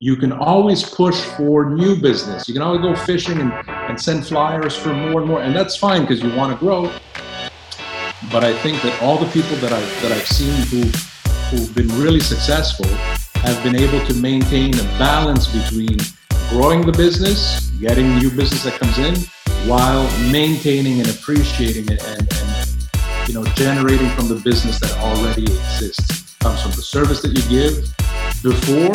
you can always push for new business. You can always go fishing and, and send flyers for more and more, and that's fine because you want to grow. But I think that all the people that I've that I've seen who who've been really successful have been able to maintain a balance between growing the business, getting new business that comes in, while maintaining and appreciating it and, and you know generating from the business that already exists. It comes from the service that you give before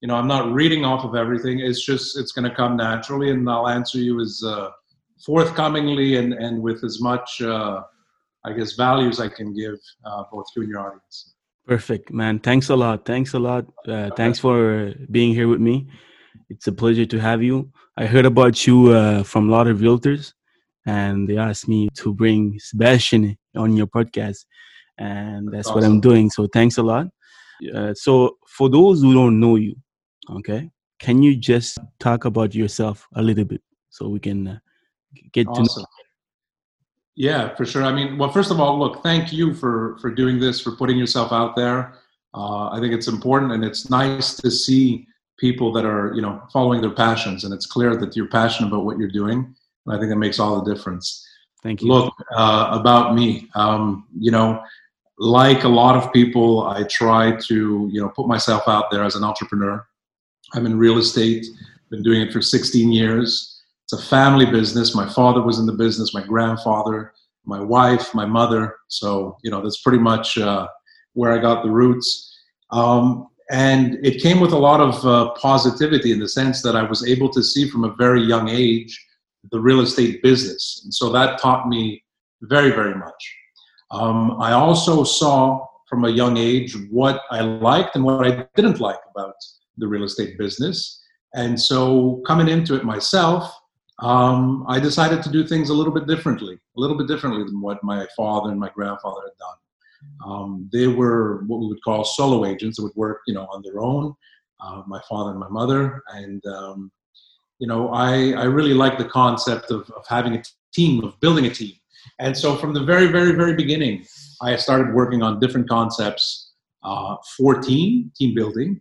you know, I'm not reading off of everything. It's just it's going to come naturally, and I'll answer you as uh, forthcomingly and and with as much, uh, I guess, values I can give uh, both you and your audience. Perfect, man. Thanks a lot. Thanks a lot. Uh, thanks for being here with me. It's a pleasure to have you. I heard about you uh, from a lot of realtors, and they asked me to bring Sebastian on your podcast, and that's, that's awesome. what I'm doing. So thanks a lot. Uh, so for those who don't know you, Okay. Can you just talk about yourself a little bit so we can uh, get awesome. to know? Yeah, for sure. I mean, well, first of all, look, thank you for for doing this, for putting yourself out there. Uh, I think it's important, and it's nice to see people that are, you know, following their passions, and it's clear that you're passionate about what you're doing, and I think that makes all the difference. Thank you. Look, uh, about me, um, you know, like a lot of people, I try to, you know, put myself out there as an entrepreneur. I'm in real estate, been doing it for 16 years. It's a family business. My father was in the business, my grandfather, my wife, my mother. So, you know, that's pretty much uh, where I got the roots. Um, and it came with a lot of uh, positivity in the sense that I was able to see from a very young age the real estate business. And so that taught me very, very much. Um, I also saw from a young age what I liked and what I didn't like about the real estate business. And so coming into it myself, um, I decided to do things a little bit differently, a little bit differently than what my father and my grandfather had done. Um, they were what we would call solo agents that would work, you know, on their own. Uh, my father and my mother, and um, you know, I I really like the concept of of having a team, of building a team. And so from the very, very, very beginning, I started working on different concepts uh, for team, team building,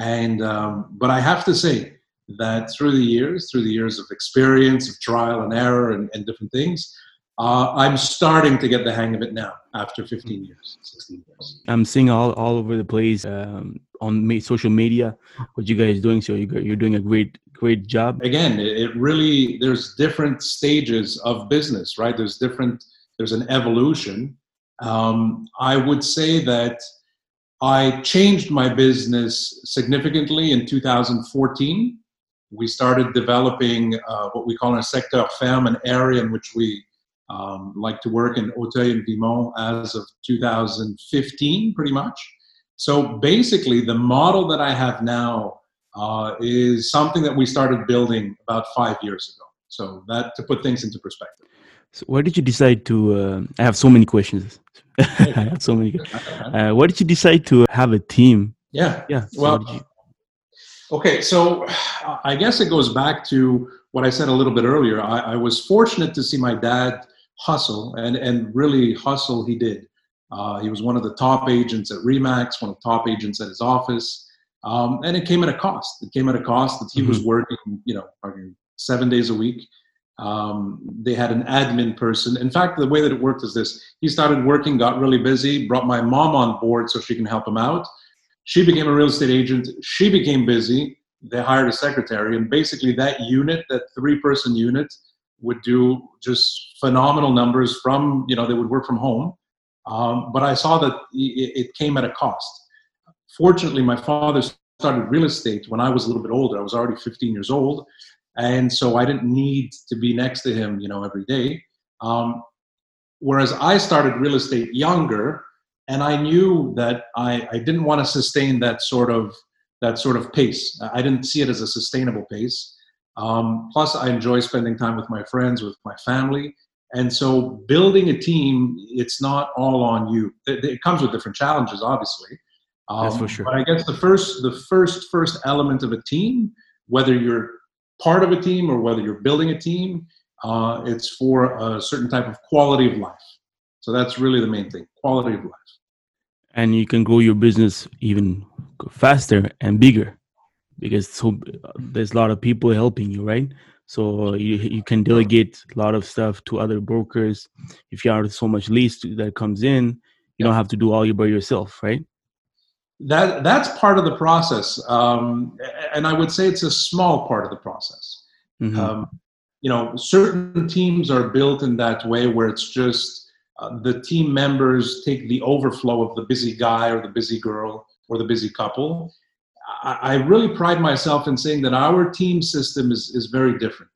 and um, but I have to say that through the years, through the years of experience, of trial and error, and, and different things, uh, I'm starting to get the hang of it now after 15 years, 16 years. I'm seeing all, all over the place um, on social media what you guys doing. So you're doing a great great job. Again, it really there's different stages of business, right? There's different there's an evolution. Um, I would say that I changed my business significantly in 2014. We started developing uh, what we call a sector ferme, an area in which we um, like to work in Auteuil and Vimont as of 2015, pretty much. So basically, the model that I have now uh, is something that we started building about five years ago. So that to put things into perspective. So where did you decide to? Uh, I have so many questions. I have so many. Uh, why did you decide to have a team? Yeah. Yeah. So well, okay. So I guess it goes back to what I said a little bit earlier. I, I was fortunate to see my dad hustle, and and really hustle he did. Uh, he was one of the top agents at Remax, one of the top agents at his office, um, and it came at a cost. It came at a cost that he mm-hmm. was working, you know, seven days a week um, they had an admin person. In fact, the way that it worked is this he started working, got really busy, brought my mom on board so she can help him out. She became a real estate agent. She became busy. They hired a secretary, and basically, that unit, that three person unit, would do just phenomenal numbers from, you know, they would work from home. Um, but I saw that it came at a cost. Fortunately, my father started real estate when I was a little bit older. I was already 15 years old and so I didn't need to be next to him, you know, every day. Um, whereas I started real estate younger, and I knew that I, I didn't want to sustain that sort of that sort of pace. I didn't see it as a sustainable pace. Um, plus, I enjoy spending time with my friends, with my family. And so, building a team, it's not all on you. It, it comes with different challenges, obviously. Um, That's for sure. But I guess the first, the first, first element of a team, whether you're part of a team or whether you're building a team, uh, it's for a certain type of quality of life. So that's really the main thing: quality of life. And you can grow your business even faster and bigger because so there's a lot of people helping you, right? So you you can delegate a lot of stuff to other brokers. If you have so much leads that comes in, you don't have to do all you by yourself, right? That that's part of the process, um, and I would say it's a small part of the process. Mm-hmm. Um, you know, certain teams are built in that way where it's just uh, the team members take the overflow of the busy guy or the busy girl or the busy couple I, really pride myself in saying that our team system is, is very different.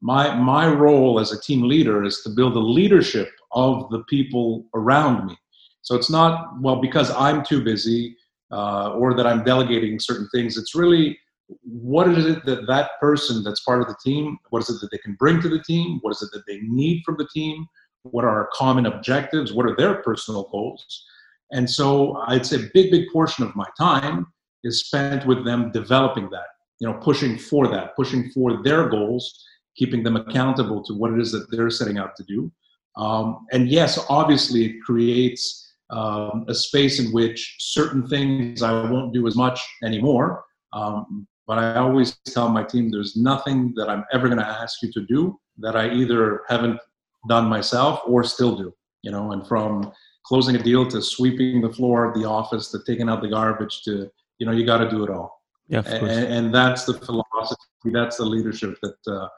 My, my role as a team leader is to build a leadership of the people around me. So it's not, well, because I'm too busy uh, or that I'm delegating certain things. It's really what is it that that person that's part of the team, what is it that they can bring to the team? What is it that they need from the team? What are our common objectives? What are their personal goals? And so I'd say a big, big portion of my time is spent with them developing that, you know, pushing for that, pushing for their goals, keeping them accountable to what it is that they're setting out to do. Um, and yes, obviously, it creates um, a space in which certain things I won't do as much anymore. Um, but I always tell my team there's nothing that I'm ever going to ask you to do that I either haven't done myself or still do. You know, and from closing a deal to sweeping the floor of the office to taking out the garbage to you know you got to do it all yeah and, and, that's the philosophy that's the leadership that uh,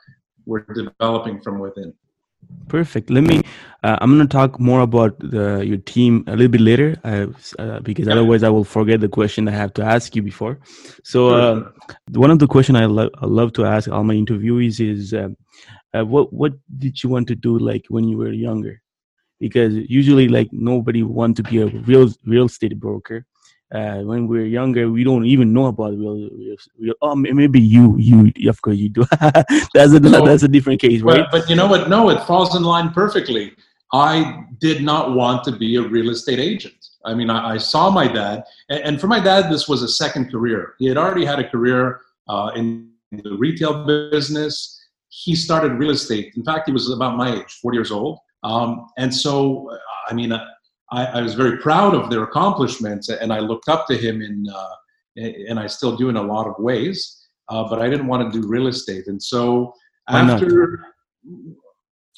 we're developing from within perfect. Let me uh, i'm going to talk more about the, your team a little bit later uh, because otherwise i will forget the question i have to ask you before. So uh, one of the question I, lo- I love to ask all my interviewees is uh, uh, what what did you want to do like when you were younger? Because usually like nobody want to be a real real estate broker uh, when we are younger, we don't even know about real, real, real oh, maybe you, you, of course you do. that's a, no, that's a different case, right? But, but you know what? No, it falls in line perfectly. I did not want to be a real estate agent. I mean, I, I saw my dad, and, and, for my dad, this was a second career. He had already had a career uh, in the retail business. He started real estate. In fact, he was about my age, 40 years old. Um, and so, I mean, uh, I, I, was very proud of their accomplishments, and I looked up to him in, uh, and I still do in a lot of ways. Uh, but I didn't want to do real estate, and so Why after not?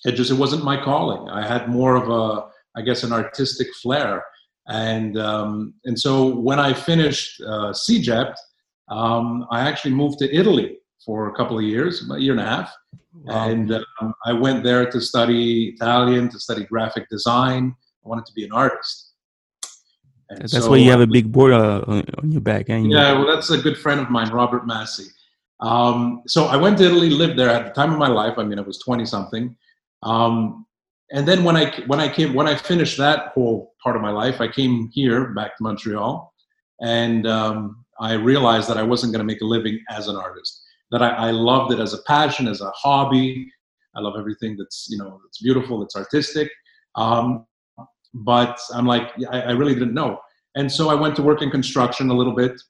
it just it wasn't my calling. I had more of a, I guess, an artistic flair, and um, and so when I finished uh, CEGEP, um, I actually moved to Italy for a couple of years, a year and a half, wow. and um, I went there to study Italian, to study graphic design. Wanted to be an artist. And that's so, why you have a big board uh, on your back. And yeah, well, that's a good friend of mine, Robert Massey. Um, so I went to Italy, lived there at the time of my life. I mean, I was 20 something. Um, and then when I, when I came, when I finished that whole part of my life, I came here back to Montreal and um, I realized that I wasn't going to make a living as an artist, that I, I loved it as a passion, as a hobby. I love everything that's, you know, that's beautiful, that's artistic. Um, but I'm like, I, I really didn't know. And so I went to work in construction a little bit.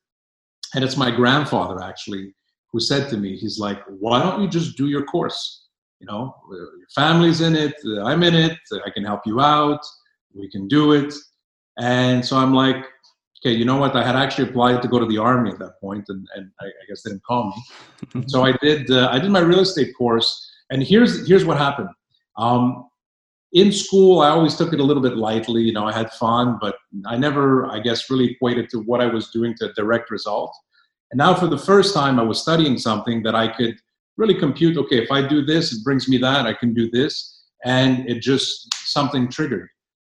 And it's my grandfather actually who said to me, he's like, why don't you just do your course? You know, your family's in it, I'm in it, I can help you out, we can do it. And so I'm like, okay, you know what? I had actually applied to go to the army at that point, and, and I, I guess they didn't call me. so I did. Uh, I did my real estate course, and here's here's what happened. Um, in school, I always took it a little bit lightly. You know, I had fun, but I never, I guess, really equated to what I was doing to a direct result. And now, for the first time, I was studying something that I could really compute. Okay, if I do this, it brings me that. I can do this, and it just something triggered.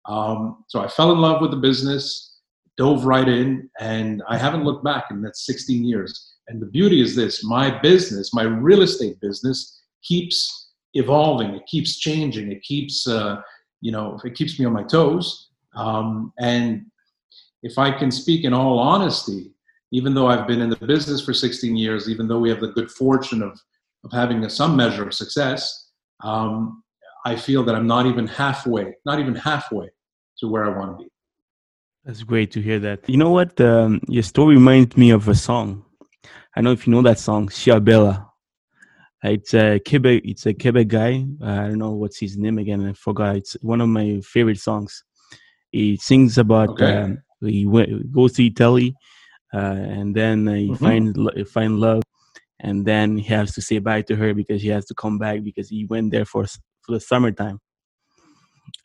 Um, so I fell in love with the business, dove right in, and I haven't looked back. And that's 16 years. And the beauty is this: my business, my real estate business, keeps evolving. It keeps changing. It keeps, uh, you know, it keeps me on my toes. Um, and if I can speak in all honesty, even though I've been in the business for 16 years, even though we have the good fortune of of having a, some measure of success, um, I feel that I'm not even halfway, not even halfway to where I want to be. That's great to hear that. You know what? Um, your story reminds me of a song. I know if you know that song, Ciao Bella. It's a Quebec. It's a Quebec guy. Uh, I don't know what's his name again. I forgot. It's one of my favorite songs. He sings about okay. um, he, went, goes to Italy, uh, and then he mm-hmm. finds find love, and then he has to say bye to her because he has to come back because he went there for for the summertime.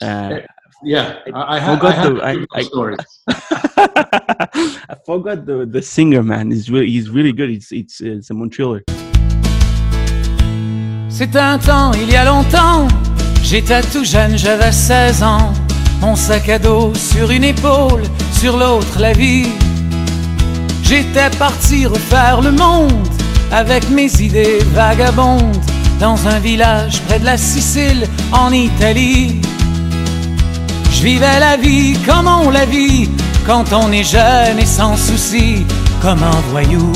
Uh, yeah, I, I, forgot I, the I, I, stories. I forgot the the singer man. He's really he's really good. It's it's it's a Montrealer. C'est un temps, il y a longtemps, j'étais tout jeune, j'avais 16 ans. Mon sac à dos sur une épaule, sur l'autre la vie. J'étais parti refaire le monde avec mes idées vagabondes dans un village près de la Sicile en Italie. Je vivais la vie comme on la vit quand on est jeune et sans souci, comme un voyou.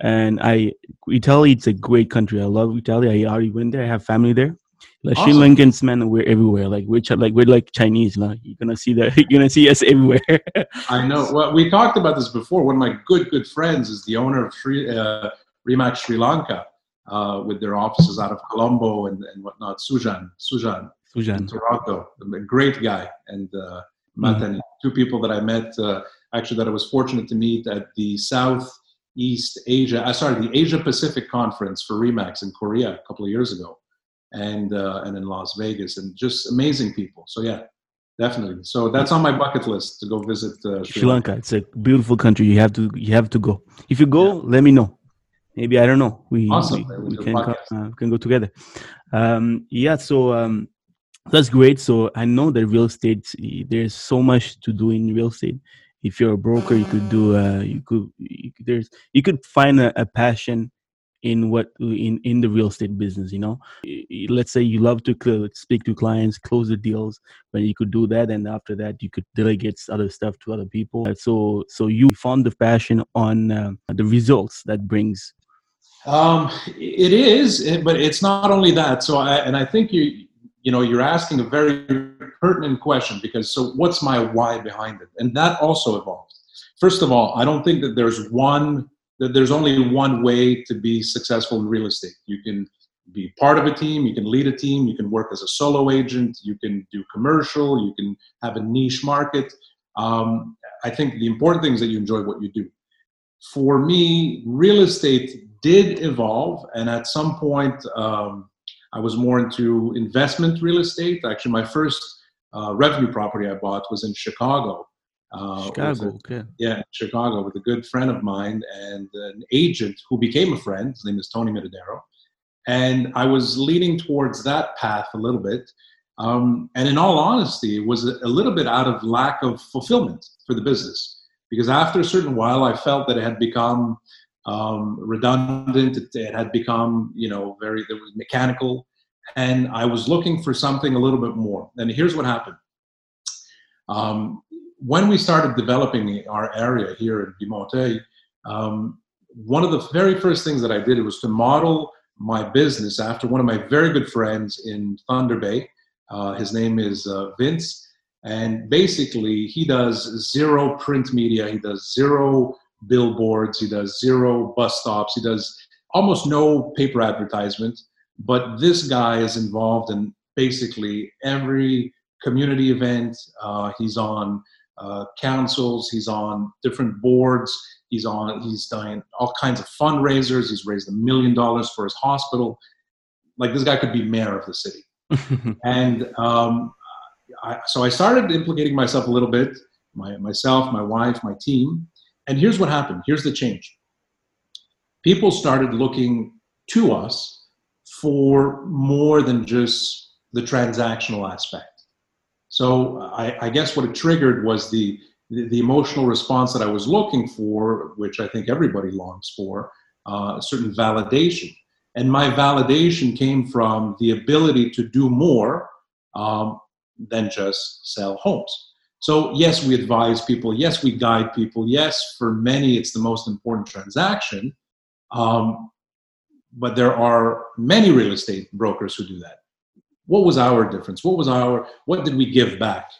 And I Italy it's a great country. I love Italy. I already went there. I have family there. Like awesome. Sri Lankans, man, we're everywhere. Like we're like we're like Chinese. Now you're gonna see that. You're gonna see us everywhere. I know. Well, we talked about this before. One of my good good friends is the owner of Sri, uh, Remax Sri Lanka, uh, with their offices out of Colombo and, and whatnot. Sujan, Sujan, Sujan, Toronto. A great guy, and uh, mm-hmm. two people that I met. Uh, actually, that I was fortunate to meet at the South East Asia, uh, sorry, the Asia Pacific Conference for Remax in Korea a couple of years ago, and uh, and in Las Vegas, and just amazing people. So yeah, definitely. So that's on my bucket list to go visit uh, Sri, Lanka. It's a beautiful country. You have to you have to go. If you go, yeah. let me know. Maybe I don't know. We awesome. we, we can go, uh, can go together. Um, yeah. So. Um, that's great. So I know that real estate, there's so much to do in real estate if you're a broker you could do uh, you could you, there's you could find a, a, passion in what in in the real estate business you know? Let's say you love to speak to clients close the deals but you could do that and after that you could delegate other stuff to other people. So so you found the passion on uh, the results that brings. Um it is but it's not only that. So i and i think you you know you're asking a very pertinent question because so what's my why behind it? And that also evolved first of all i don't think that there's one that there's only one way to be successful in real estate. You can be part of a team you can lead a team you can work as a solo agent you can do commercial you can have a niche market. Um, i think the important thing is that you enjoy what you do. For me real estate did evolve and at some point um, I was more into investment real estate. Actually, my first uh, revenue property I bought was in Chicago. Uh, Chicago, a, okay. Yeah, Chicago with a good friend of mine and an agent who became a friend. His name is Tony Mitadero. And I was leaning towards that path a little bit. Um, and in all honesty, it was a, a little bit out of lack of fulfillment for the business. Because after a certain while, I felt that it had become um, redundant. It, it, had become, you know, very, there was mechanical. And I was looking for something a little bit more. And here's what happened. Um, when we started developing our area here in Vimont, um, one of the very first things that I did was to model my business after one of my very good friends in Thunder Bay. Uh, his name is uh, Vince. And basically, he does zero print media, he does zero billboards, he does zero bus stops, he does almost no paper advertisement. But this guy is involved in basically every community event. Uh, he's on uh, councils, he's on different boards, he's on, he's done all kinds of fundraisers. He's raised a million dollars for his hospital. Like this guy could be mayor of the city. and um, I, so I started implicating myself a little bit, my, myself, my wife, my team. And here's what happened here's the change. People started looking to us for more than just the transactional aspect. So I, I guess what it triggered was the, the, the emotional response that I was looking for, which I think everybody longs for, uh, a certain validation. And my validation came from the ability to do more um, than just sell homes. So, yes, we advise people. Yes, we guide people. Yes, for many, it's the most important transaction. Um, but there are many real estate brokers who do that. What was our difference? What was our what did we give back?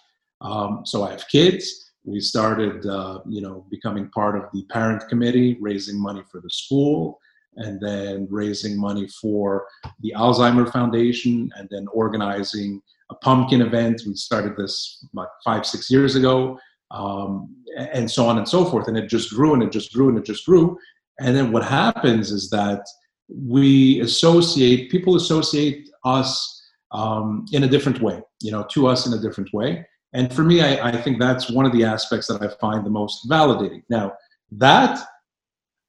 Um, so I have kids. We started, uh, you know, becoming part of the parent committee, raising money for the school, and then raising money for the Alzheimer Foundation, and then organizing a pumpkin event. We started this like five, six years ago, um, and so on and so forth. And it just grew and it just grew and it just grew. And then what happens is that we associate people associate us um, in a different way, you know, to us in a different way. And for me, I, I think that's one of the aspects that I find the most validating. Now, that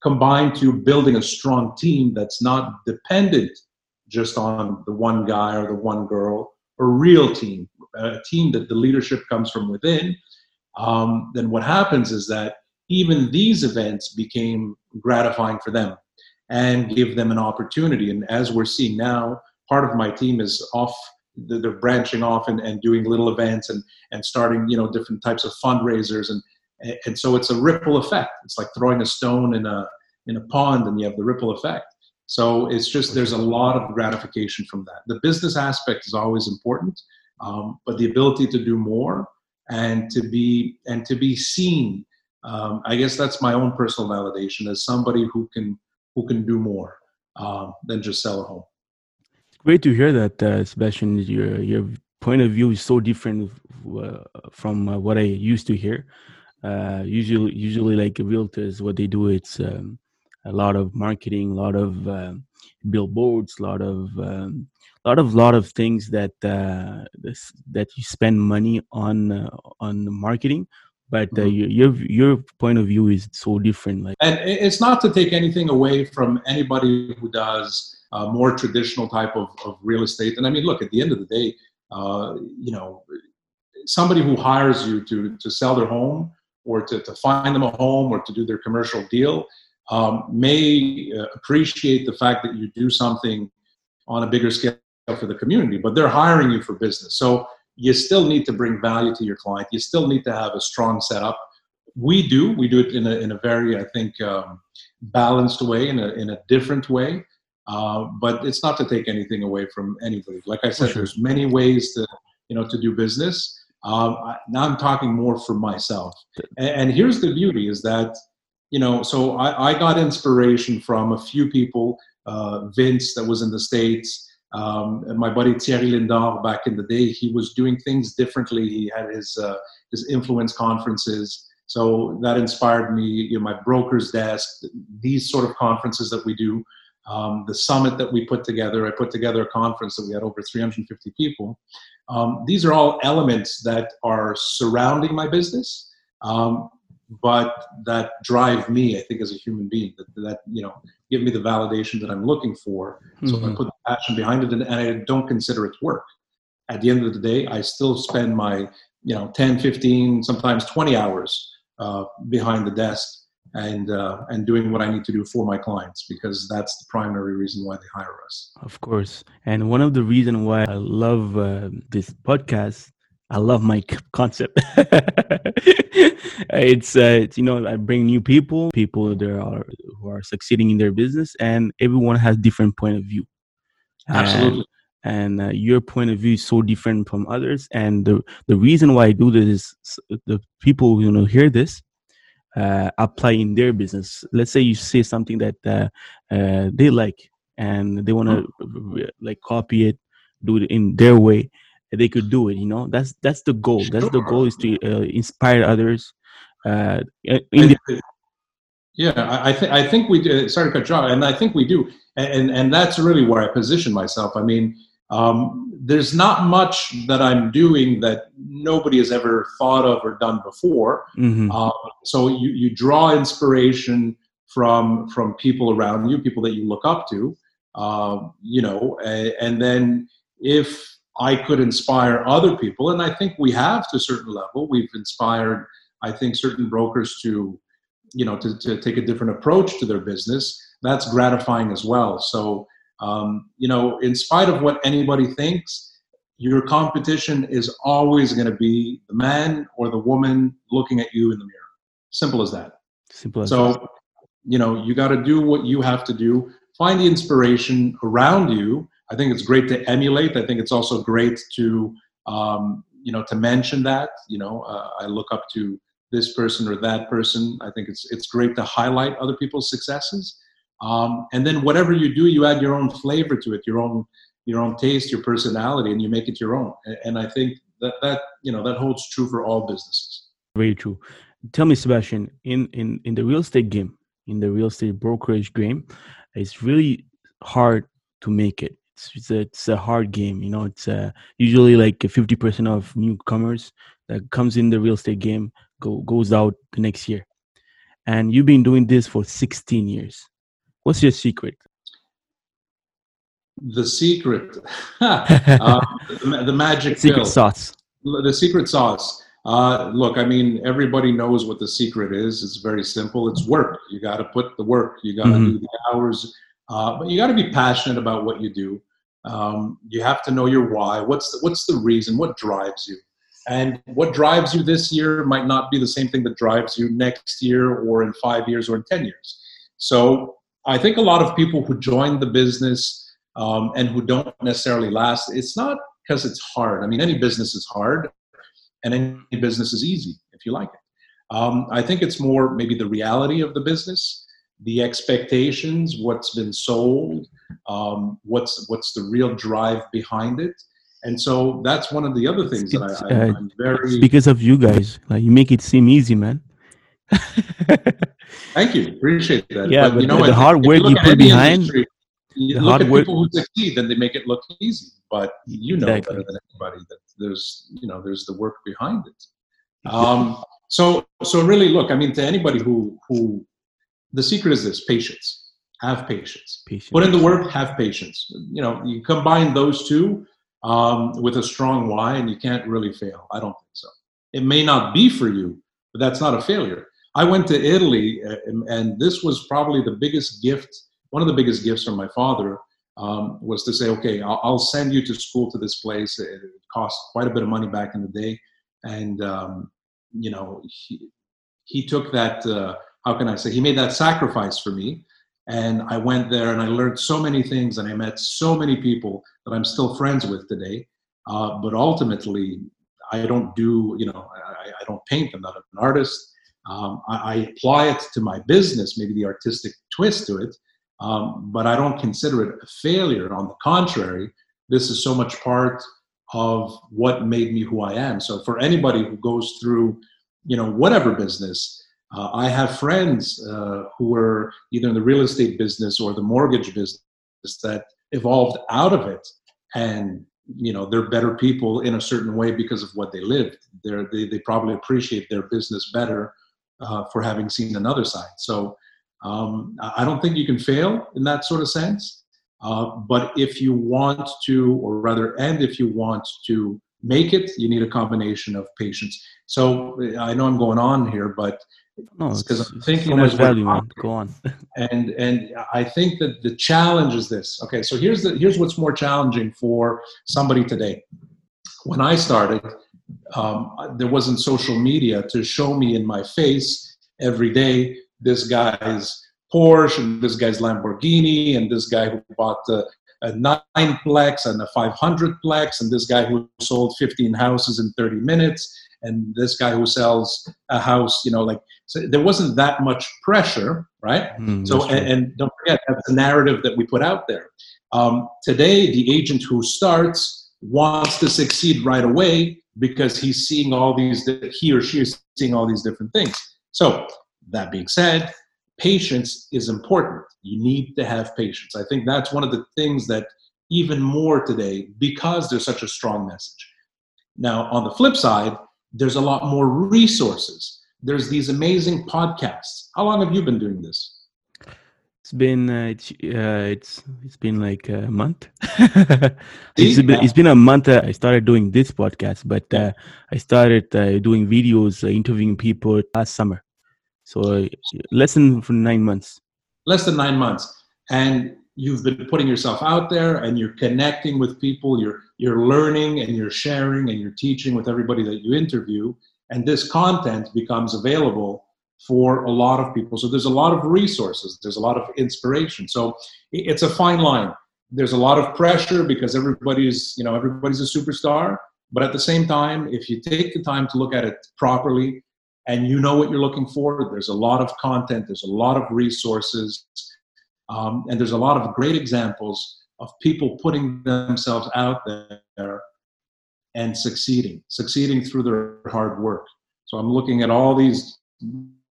combined to building a strong team that's not dependent just on the one guy or the one girl, a real team, a team that the leadership comes from within, um, then what happens is that even these events became gratifying for them and give them an opportunity. And as we're seeing now, part of my team is off they're branching off and, and doing little events and, and starting you know different types of fundraisers. And and so it's a ripple effect. It's like throwing a stone in a in a pond and you have the ripple effect so it's just there's a lot of gratification from that the business aspect is always important um, but the ability to do more and to be and to be seen um, i guess that's my own personal validation as somebody who can who can do more um, than just sell a home great to hear that, uh, Sebastian. Your your point of view is so different uh, from uh, what I used to hear. Uh, usually, usually like realtors, what they do it's um, a lot of marketing, a lot of uh, billboards, a lot of um, lot of lot of things that uh, this, that you spend money on uh, on marketing but uh, mm-hmm. your your point of view is so different like and it's not to take anything away from anybody who does uh, more traditional type of, of real estate. And I mean, look, at the end of the day, uh, you know, somebody who hires you to, to sell their home or to, to find them a home or to do their commercial deal um, may uh, appreciate the fact that you do something on a bigger scale for the community, but they're hiring you for business. So you still need to bring value to your client. You still need to have a strong setup. We do. We do it in a, in a very, I think, um, balanced way, in a, in a different way. Uh, but it's not to take anything away from anybody. Like I said, there's many ways to you know to do business. Um, now I'm talking more for myself. And, and, here's the beauty: is that you know, so I, I got inspiration from a few people. Uh, Vince, that was in the states. Um, my buddy Thierry Lindor, back in the day, he was doing things differently. He had his uh, his influence conferences. So that inspired me. You know, my broker's desk, these sort of conferences that we do um, the summit that we put together. I put together a conference that we had over 350 people. Um, these are all elements that are surrounding my business, um, but that drive me, I think, as a human being, that, that, you know, give me the validation that I'm looking for. Mm-hmm. So I mm-hmm. put the passion behind it and, and I don't consider it work. At the end of the day, I still spend my, you know, 10, 15, sometimes 20 hours uh, behind the desk and uh, and doing what I need to do for my clients because that's the primary reason why they hire us. Of course, and one of the reason why I love uh, this podcast, I love my concept. it's, uh, it's you know I bring new people, people there are who are succeeding in their business, and everyone has different point of view. Absolutely. And, and uh, your point of view is so different from others, and the the reason why I do this is the people you know hear this uh, apply in their business. Let's say you say something that uh, uh, they like and they want to mm. like copy it, do it in their way. They could do it. You know, that's that's the goal. That's the goal is to uh, inspire others. Uh, the- yeah, I, I think I think we do. Sorry to cut you off, and I think we do, and and that's really where I position myself. I mean, um, there's not much that I'm doing that nobody has ever thought of or done before. Mm-hmm. Uh, so you, you draw inspiration from from people around you, people that you look up to, uh, you know, and, and then if I could inspire other people, and I think we have to a certain level, we've inspired, I think, certain brokers to, you know, to, to take a different approach to their business. That's gratifying as well. So um, you know, in spite of what anybody thinks, your competition is always going to be the man or the woman looking at you in the mirror. Simple as that. Simple as so, that. you know, you got to do what you have to do find the inspiration around you. I think it's great to emulate. I think it's also great to um, you know to mention that. You know, uh, I look up to this person or that person. I think it's it's great to highlight other people's successes. Um, and then whatever you do, you add your own flavor to it, your own your own taste, your personality, and you make it your own. And, I think that that you know that holds true for all businesses. Very true. Tell me, Sebastian, in in in the real estate game, in the real estate brokerage game, it's really hard to make it. It's, it's, a, it's a hard game. You know, it's uh, usually like fifty percent of newcomers that comes in the real estate game go goes out the next year. And you've been doing this for 16 years. What's your secret? The secret, uh, the, the, magic secret pill. sauce. The secret sauce. Uh, look, I mean, everybody knows what the secret is. It's very simple. It's work. You got to put the work. You got to mm-hmm. do the hours. Uh, but you got to be passionate about what you do. Um, you have to know your why. What's the, what's the reason? What drives you? And what drives you this year might not be the same thing that drives you next year or in five years or in 10 years. So I think a lot of people who join the business um, and who don't necessarily last, it's not because it's hard. I mean, any business is hard and any business is easy if you like it. Um, I think it's more maybe the reality of the business, the expectations, what's been sold, um, what's what's the real drive behind it, and so that's one of the other things it's, that I, am uh, very because of you guys. Like you make it seem easy, man. Thank you, appreciate that. Yeah, but, but you know, the, hard work you, you put behind. Industry, you the look at work. people who succeed, then they make it look easy. But you know exactly. better than anybody that there's you know there's the work behind it. Um, so so really, look, I mean, to anybody who who the secret is this: patience. Have patience. patience. Put in the work. Have patience. You know, you combine those two um, with a strong why, and you can't really fail. I don't think so. It may not be for you, but that's not a failure. I went to Italy, uh, and this was probably the biggest gift, one of the biggest gifts from my father, um, was to say, okay, I'll, I'll, send you to school to this place. It, cost quite a bit of money back in the day, and um, you know, he, he took that. Uh, how can I say? He made that sacrifice for me, and I went there and I learned so many things, and I met so many people that I'm still friends with today. Uh, but ultimately, I don't do, you know, I, I don't paint. I'm not an artist. Um, I, I, apply it to my business, maybe the artistic twist to it, um, but I don't consider it a failure. On the contrary, this is so much part of what made me who I am. So for anybody who goes through, you know, whatever business, uh, I have friends uh, who were either in the real estate business or the mortgage business that evolved out of it and you know they're better people in a certain way because of what they lived. They're, they, they probably appreciate their business better uh, for having seen another side. So um, i don't think you can fail in that sort of sense. Uh, but if you want to or rather and if you want to make it you need a combination of patience. So i know i'm going on here but no, because I'm thinking so much value, man. Go on. and and I think that the challenge is this. Okay, so here's the here's what's more challenging for somebody today. When I started, um, there wasn't social media to show me in my face every day this guy's Porsche and this guy's Lamborghini and this guy who bought a, a nine plex and a 500 plex and this guy who sold 15 houses in 30 minutes and this guy who sells a house, you know, like so there wasn't that much pressure, right? Mm, so and, and, don't forget that's the narrative that we put out there. Um, today, the agent who starts wants to succeed right away because he's seeing all these he or she is seeing all these different things. So that being said, patience is important. You need to have patience. I think that's one of the things that even more today because there's such a strong message. Now, on the flip side, there's a lot more resources. There's these amazing podcasts. How long have you been doing this? It's been uh, it's uh, it's it's been like a month. it's, been, it's been a month. Uh, I started doing this podcast, but uh, I started uh, doing videos, uh, interviewing people last summer. So less than for nine months. Less than nine months, and you've been putting yourself out there and you're connecting with people you're you're learning and you're sharing and you're teaching with everybody that you interview and this content becomes available for a lot of people. So there's a lot of resources, there's a lot of inspiration. So it's a fine line. There's a lot of pressure because everybody's, you know, everybody's a superstar. But at the same time, if you take the time to look at it properly and you know what you're looking for, there's a lot of content, there's a lot of resources, um, and there's a lot of great examples of people putting themselves out there and succeeding, succeeding through their hard work. So I'm looking at all these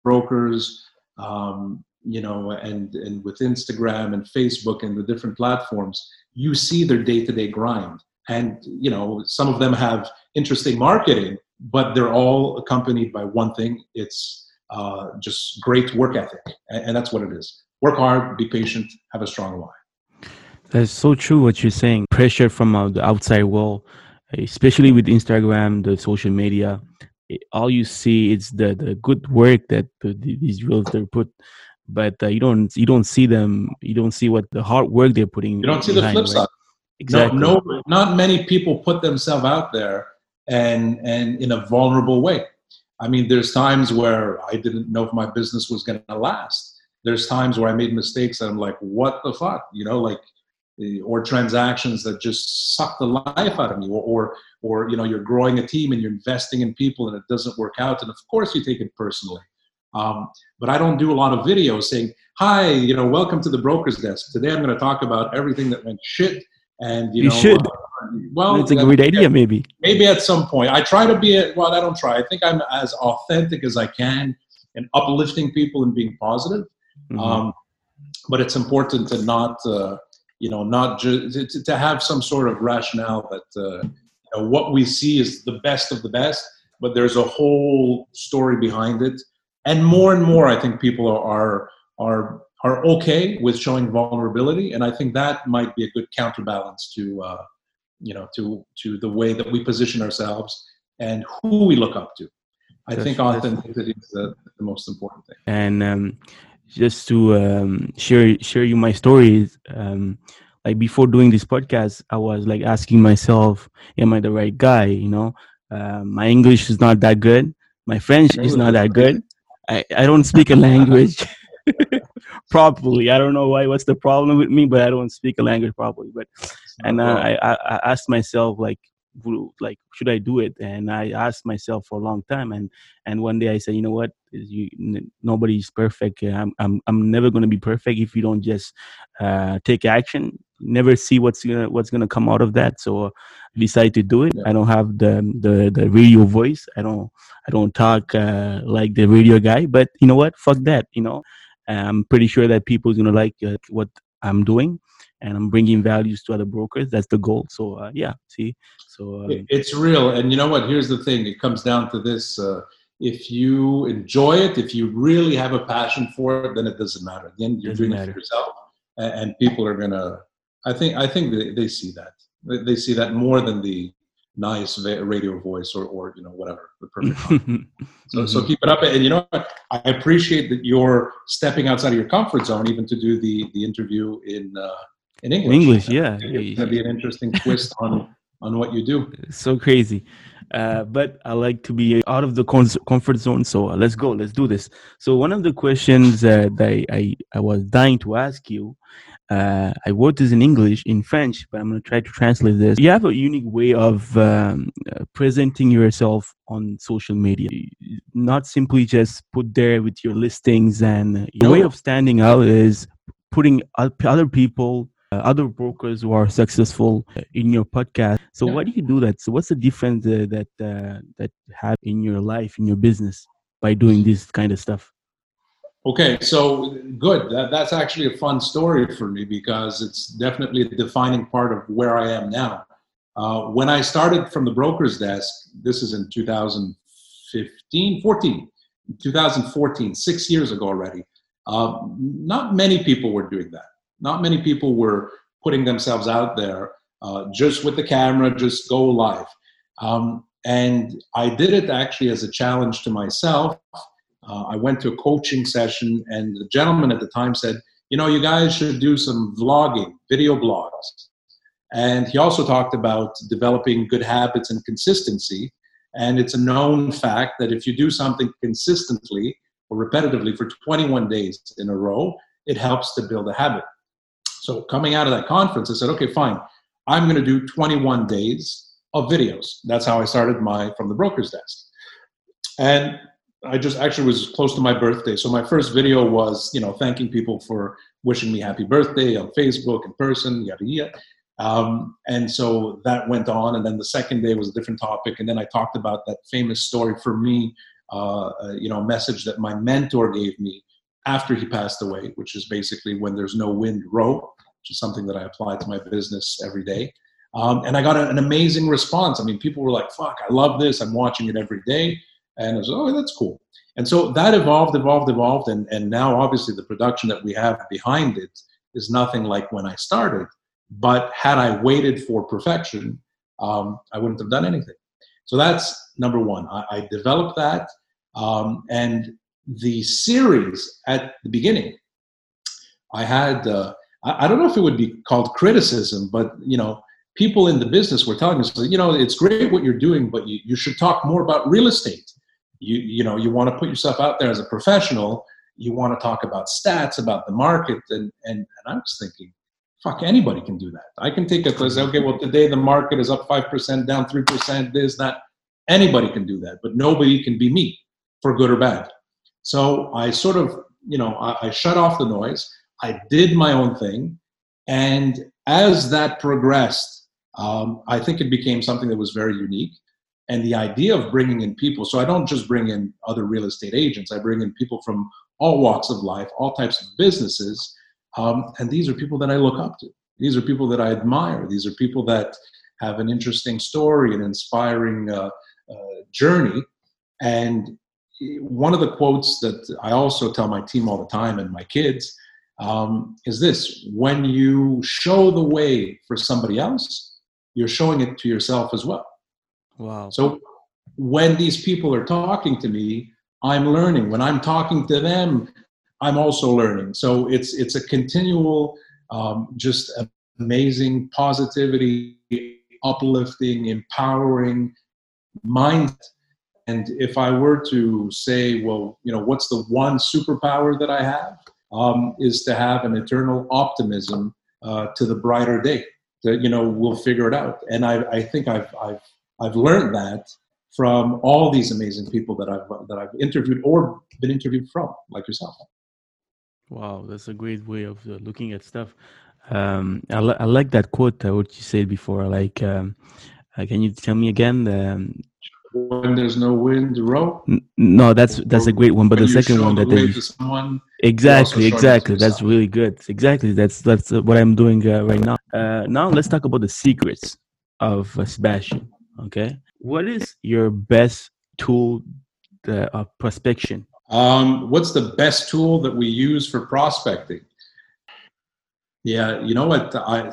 brokers, um, you know, and, and with Instagram and Facebook and the different platforms, you see their day to day grind. And, you know, some of them have interesting marketing, but they're all accompanied by one thing it's uh, just great work ethic. And, and that's what it is work hard, be patient, have a strong why. That's so true what you're saying. Pressure from uh, the outside world, especially with Instagram, the social media, all you see is the the good work that the, these realtors put but uh, you don't you don't see them you don't see what the hard work they're putting you don't see behind, the flip right? side exactly no, no not many people put themselves out there and and in a vulnerable way i mean there's times where i didn't know if my business was going to last there's times where i made mistakes and i'm like what the fuck? You know like or transactions that just suck the life out of you or, or or you know you're growing a team and you're investing in people and it doesn't work out. And of course you take it personally. Um, but i don't do a lot of videos saying hi you know welcome to the broker's desk. Today i'm going to talk about everything that went shit and you, you know should. uh, well it's a great idea maybe. Maybe at some point. I try to be a, well i don't try. I think i'm as authentic as i can and uplifting people and being positive mm-hmm. um, but it's important to not uh, you know not just to, to, have some sort of rationale that uh, you know, what we see is the best of the best but there's a whole story behind it. And more and more i think people are are are okay with showing vulnerability and i think that might be a good counterbalance to uh, you know to to the way that we position ourselves and who we look up to. I that's, think authenticity is the, the, most important thing. And um, just to um, share share you my stories um, like before doing this podcast i was like asking myself am i the right guy? You know? Uh, my english is not that good. My french is not that good. I, I don't speak a language properly. I don't know why what's the problem with me but i don't speak a language properly. But and uh, I, I, I asked myself like like should i do it? And i asked myself for a long time and and one day i said you know what? You nobody's perfect. I'm i'm, I'm never going to be perfect if you don't just uh, take action. Never see what's gonna what's gonna come out of that so uh, I decided to do it. Yeah. i don't have the, the the radio voice. I don't i don't talk uh, like the radio guy but you know what? Fuck that you know? I'm pretty sure that people's gonna like uh, what i'm doing and I'm bringing values to other brokers. That's the goal. So uh, yeah, see, so um, it's real. And you know what? Here's the thing. It comes down to this. Uh, if you enjoy it, if you really have a passion for it, then it doesn't matter. At the end, you're doing matter. it for yourself, and, and, people are gonna. I think. I think they, they see that. They, they see that more than the nice radio voice or, or you know whatever the perfect so, mm-hmm. so keep it up and you know what i appreciate that you're stepping outside of your comfort zone even to do the the interview in uh, in English. English, yeah. It's going to be an interesting twist on on what you do. So crazy. Uh, but I like to be out of the comfort zone. So uh, let's go. Let's do this. So one of the questions uh, that I, I, I, was dying to ask you, uh, I wrote this in English, in French, but I'm going to try to translate this. You have a unique way of um, uh, presenting yourself on social media. Not simply just put there with your listings and your way of standing out is putting other people other brokers who are successful in your podcast. So yeah. why do you do that? So what's the difference uh, that uh, that have in your life in your business by doing this kind of stuff? Okay, so good. That, that's actually a fun story for me because it's definitely a defining part of where I am now. Uh, when I started from the broker's desk, this is in 2015, 14, 2014, six years ago already. Uh, not many people were doing that. Not many people were putting themselves out there uh, just with the camera, just go live. Um, and I did it actually as a challenge to myself. Uh, I went to a coaching session, and the gentleman at the time said, You know, you guys should do some vlogging, video blogs. And he also talked about developing good habits and consistency. And it's a known fact that if you do something consistently, or repetitively for 21 days in a row, it helps to build a habit. So coming out of that conference, I said, okay, fine. I'm going to do 21 days of videos. That's how I started my from the broker's desk. And I just actually was close to my birthday. So my first video was, you know, thanking people for wishing me happy birthday on Facebook in person, yada yada. Um, and so that went on. And then the second day was a different topic. And then I talked about that famous story for me, uh, uh, you know, message that my mentor gave me after he passed away, which is basically when there's no wind, row, which is something that I apply to my business every day. Um, and I got an amazing response. I mean, people were like, fuck, I love this. I'm watching it every day. And I was, oh, that's cool. And so that evolved, evolved, evolved. And, and now, obviously, the production that we have behind it is nothing like when I started. But had I waited for perfection, um, I wouldn't have done anything. So that's number one. I, I developed that. Um, and the series at the beginning, I had, uh, I, don't know if it would be called criticism, but, you know, people in the business were telling us, you know, it's great what you're doing, but you, you should talk more about real estate. You, you know, you want to put yourself out there as a professional. You want to talk about stats, about the market. And, and, and I was thinking, fuck anybody can do that i can take a class okay well today the market is up 5% down 3% this that anybody can do that but nobody can be me for good or bad so i sort of you know i, I shut off the noise i did my own thing and as that progressed um, i think it became something that was very unique and the idea of bringing in people so i don't just bring in other real estate agents i bring in people from all walks of life all types of businesses um, and these are people that I look up to. These are people that I admire. These are people that have an interesting story, an inspiring uh, uh, journey. And one of the quotes that I also tell my team all the time and my kids um, is this when you show the way for somebody else, you're showing it to yourself as well. Wow. So when these people are talking to me, I'm learning. When I'm talking to them, I'm also learning. So it's it's a continual, um, just amazing positivity, uplifting, empowering mind. And if I were to say, well, you know, what's the one superpower that I have? Um, is to have an eternal optimism uh, to the brighter day. That you know we'll figure it out. And I, I think I've I've I've learned that from all these amazing people that I've that I've interviewed or been interviewed from, like yourself. Wow, that's a great way of uh, looking at stuff. Um, I, li- I like that quote, uh, what you said before. Like, um, uh, can you tell me again? Um, when there's no wind, row. No, that's that's a great one. But the second one that they someone, exactly, exactly, that's really good. Exactly, that's that's uh, what I'm doing uh, right now. Uh, now let's talk about the secrets of Sebastian. Okay, what is your best tool of prospection? Um, what's the best tool that we use for prospecting? Yeah, you know what? I,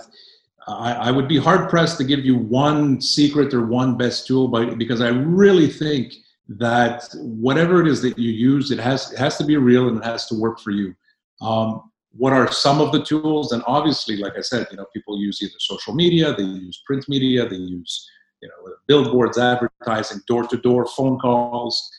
I, I would be hard pressed to give you one secret or one best tool, but because I really think that whatever it is that you use, it has it has to be real and it has to work for you. Um, what are some of the tools? And obviously, like I said, you know, people use either social media, they use print media, they use you know billboards, advertising, door to door phone calls.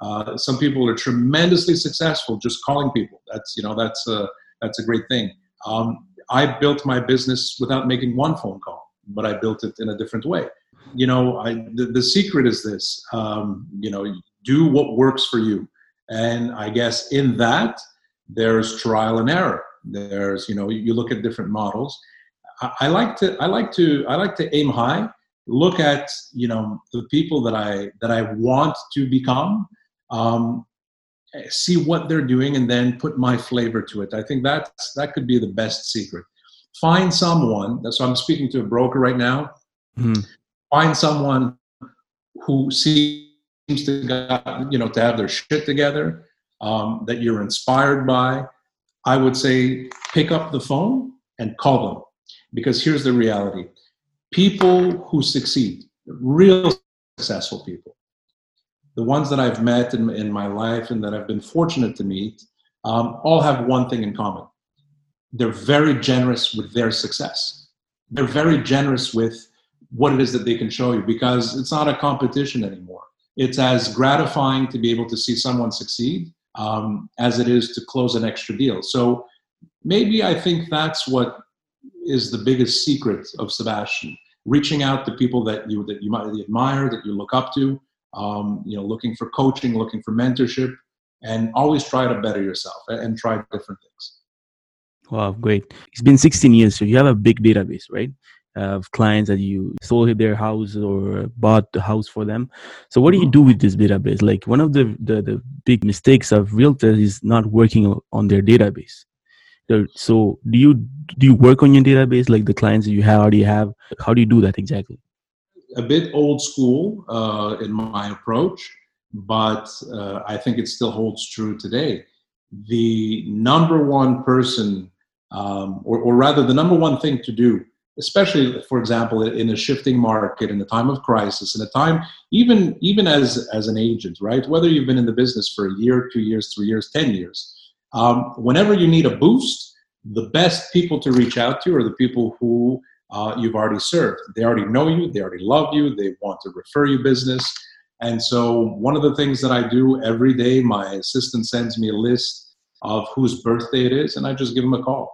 Uh, some people are tremendously successful just calling people. That's you know that's a that's a great thing. Um, I built my business without making one phone call, but I built it in a different way. You know, I, the, the secret is this. Um, you know, do what works for you, and I guess in that there's trial and error. There's you know you look at different models. I, I like to I like to I like to aim high. Look at you know the people that I that I want to become um, see what they're doing and then put my flavor to it. I think that's that could be the best secret. Find someone. So I'm speaking to a broker right now. Mm-hmm. Find someone who seems to got, you know to have their shit together um, that you're inspired by. I would say pick up the phone and call them because here's the reality: people who succeed, real successful people, the ones that I've met in, in my life and that I've been fortunate to meet um, all have one thing in common. They're very generous with their success. They're very generous with what it is that they can show you because it's not a competition anymore. It's as gratifying to be able to see someone succeed um, as it is to close an extra deal. So maybe I think that's what is the biggest secret of Sebastian: reaching out to people that you that you might admire, that you look up to. Um, you know, looking for coaching, looking for mentorship, and always try to better yourself and try different things. Wow, great! It's been 16 years, so you have a big database, right? of clients that you sold their house or bought the house for them. So what do you mm-hmm. do with this database? Like one of the, the, the big mistakes of realtors is not working on their database. So do you do you work on your database like the clients that you have already have? How do you do that exactly? A bit old school uh, in my approach, but uh, I think it still holds true today. The number one person, um, or, or rather, the number one thing to do especially for example in a shifting market in a time of crisis in a time even even as as an agent right whether you've been in the business for a year two years three years ten years um, whenever you need a boost the best people to reach out to are the people who uh, you've already served they already know you they already love you they want to refer you business and so one of the things that i do every day my assistant sends me a list of whose birthday it is and i just give them a call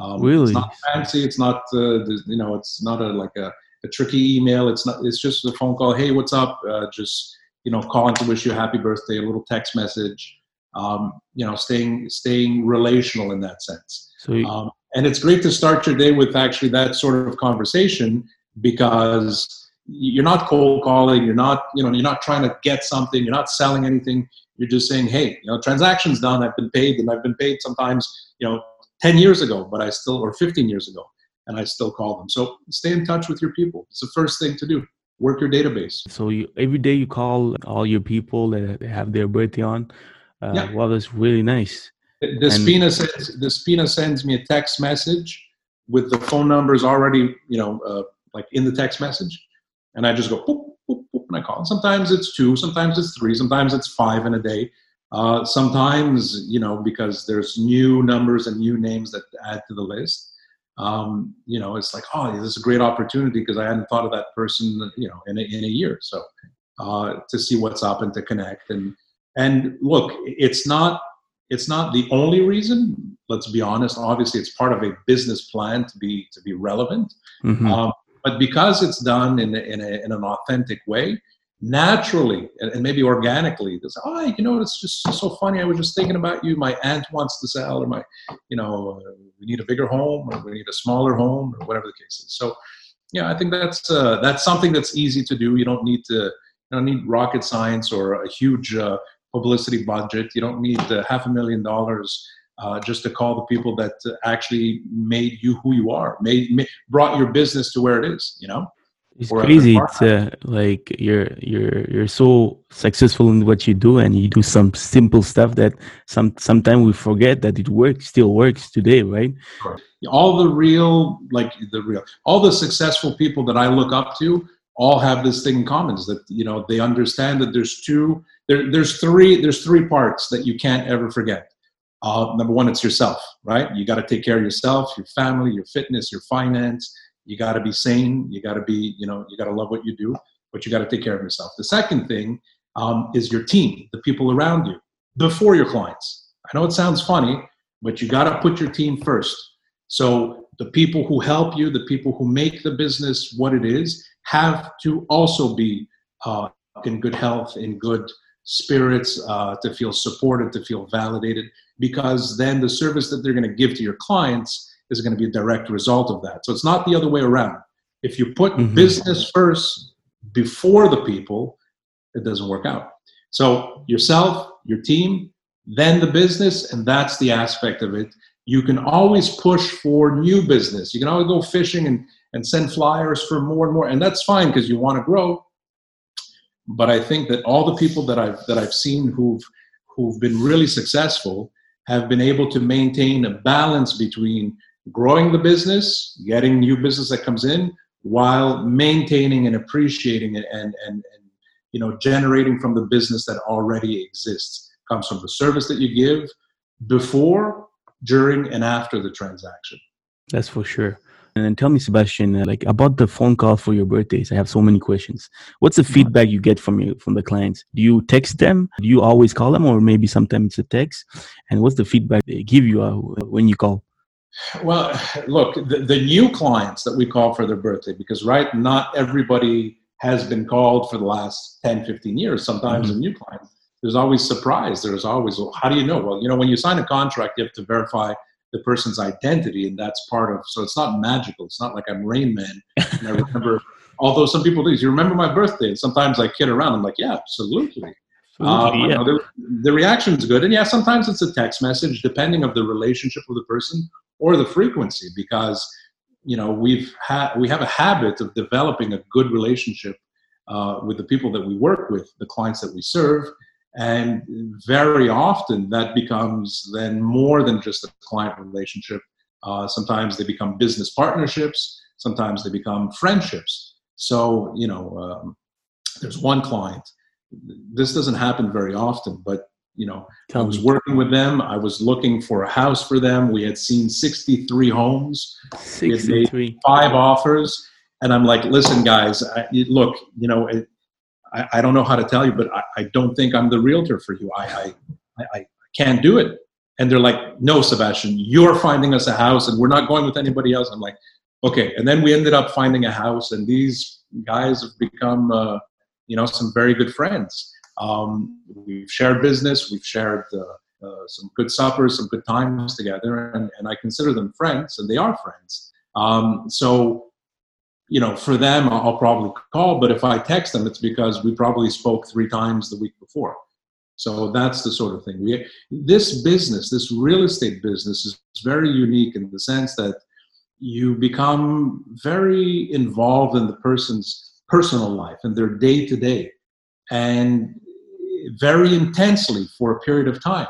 um, really? It's not fancy. It's not, uh, you know, it's not a, like a, a, tricky email. It's not, it's just a phone call. Hey, what's up? Uh, just, you know, calling to wish you a happy birthday, a little text message, um, you know, staying, staying relational in that sense. So you- um, and it's great to start your day with actually that sort of conversation because you're not cold calling. You're not, you know, you're not trying to get something. You're not selling anything. You're just saying, hey, you know, transactions done. I've been paid, and I've been paid sometimes, you know, 10 years ago, but I still, or 15 years ago, and I still call them. So stay in touch with your people. It's the first thing to do. Work your database. So you, every day you call all your people that have their birthday on. Uh, yeah. Well, that's really nice. The, Spina sends the Spina sends me a text message with the phone numbers already, you know, uh, like in the text message, and I just go boop, boop, boop, and I call. And sometimes it's two, sometimes it's three, sometimes it's five in a day. Uh, sometimes, you know, because there's new numbers and new names that add to the list, um, you know, it's like, oh, this is a great opportunity because I hadn't thought of that person, you know, in a, in a year. So uh, to see what's up and to connect and and look, it's not it's not the only reason. Let's be honest. Obviously, it's part of a business plan to be to be relevant. Mm-hmm. Um, but because it's done in, in, a, in an authentic way, naturally and, maybe organically they say, oh you know it's just so funny i was just thinking about you my aunt wants to sell or my you know uh, we need a bigger home or we need a smaller home or whatever the case is so yeah i think that's uh, that's something that's easy to do you don't need to you don't need rocket science or a huge uh, publicity budget you don't need uh, half a million dollars uh, just to call the people that actually made you who you are made, made brought your business to where it is you know it's crazy. It's uh, like you're you're you're so successful in what you do, and you do some simple stuff that some sometimes we forget that it works, still works today, right? All the real, like the real, all the successful people that I look up to, all have this thing in common: is that you know they understand that there's two, there, there's three, there's three parts that you can't ever forget. Uh, number one, it's yourself, right? You got to take care of yourself, your family, your fitness, your finance you got to be sane. You got to be, you know, you got to love what you do, but you got to take care of yourself. The second thing um, is your team, the people around you, before your clients. I know it sounds funny, but you got to put your team first. So the people who help you, the people who make the business what it is, have to also be uh, in good health, in good spirits, uh, to feel supported, to feel validated, because then the service that they're going to give to your clients is going to be a direct result of that. So it's not the other way around. If you put mm-hmm. business first before the people, it doesn't work out. So yourself, your team, then the business, and that's the aspect of it. You can always push for new business. You can always go fishing and, and send flyers for more and more, and that's fine because you want to grow. But I think that all the people that I've that I've seen who've who've been really successful have been able to maintain a balance between growing the business, getting new business that comes in, while maintaining and appreciating it and, and, and you know generating from the business that already exists. Comes from the service that you give before during and after the transaction. That's for sure And then tell me, Sebastian, uh, like about the phone call for your birthdays. I have so many questions. What's the feedback you get from you from the clients? Do you text them? Do you always call them, or maybe sometimes it's a text? And what's the feedback they give you uh, when you call? Well, look, the, the new clients that we call for their birthday, because right, not everybody has been called for the last 10, 15 years. Sometimes mm-hmm. a new client, there's always surprise. There's always, well, how do you know? Well, you know, when you sign a contract, you have to verify the person's identity, and that's part of. So it's not magical. It's not like I'm Rain Man. And I remember, although some people do. You remember my birthday? And sometimes I kid around. I'm like, yeah, absolutely. Um, yeah. the, the reaction is good, and yeah, sometimes it's a text message, depending of the relationship with the person or the frequency, because you know we've had we have a habit of developing a good relationship uh, with the people that we work with, the clients that we serve, and very often that becomes then more than just a client relationship. Uh, sometimes they become business partnerships. Sometimes they become friendships. So, you know, um, there's one client. This doesn't happen very often, but you know, Tell I was me. working with them. I was looking for a house for them. We had seen 63 homes. 63. five offers. And I'm like, listen, guys, I, look, you know, it, I, I, don't know how to tell you, but I, I, don't think I'm the realtor for you. I, I, I can't do it. And they're like, no, Sebastian, you're finding us a house and we're not going with anybody else. I'm like, okay. And then we ended up finding a house and these guys have become, uh, you know, some very good friends. Um, we've shared business, we've shared uh, uh, some good suppers, some good times together, and, and I consider them friends, and they are friends. Um, so you know, for them, I'll probably call, but if I text them, it's because we probably spoke three times the week before. So that's the sort of thing. We, this business, this real estate business, is very unique in the sense that you become very involved in the person's personal life and their day to day, and very intensely for a period of time.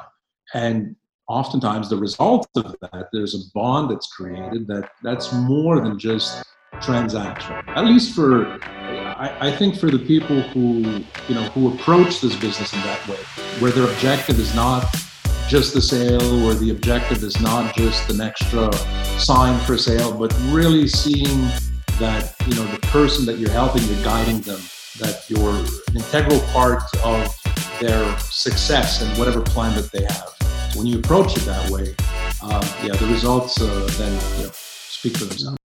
And oftentimes, the result of that, there's a bond that's created that that's more than just transaction. At least for, I, I, think for the people who, you know, who approach this business in that way, where their objective is not just the sale, or the objective is not just an extra sign for sale, but really seeing that, you know, the person that you're helping, you're guiding them, that you're an integral part of their success and whatever plan that they have. When you approach it that way, um, yeah, the results uh, then you know, speak for themselves.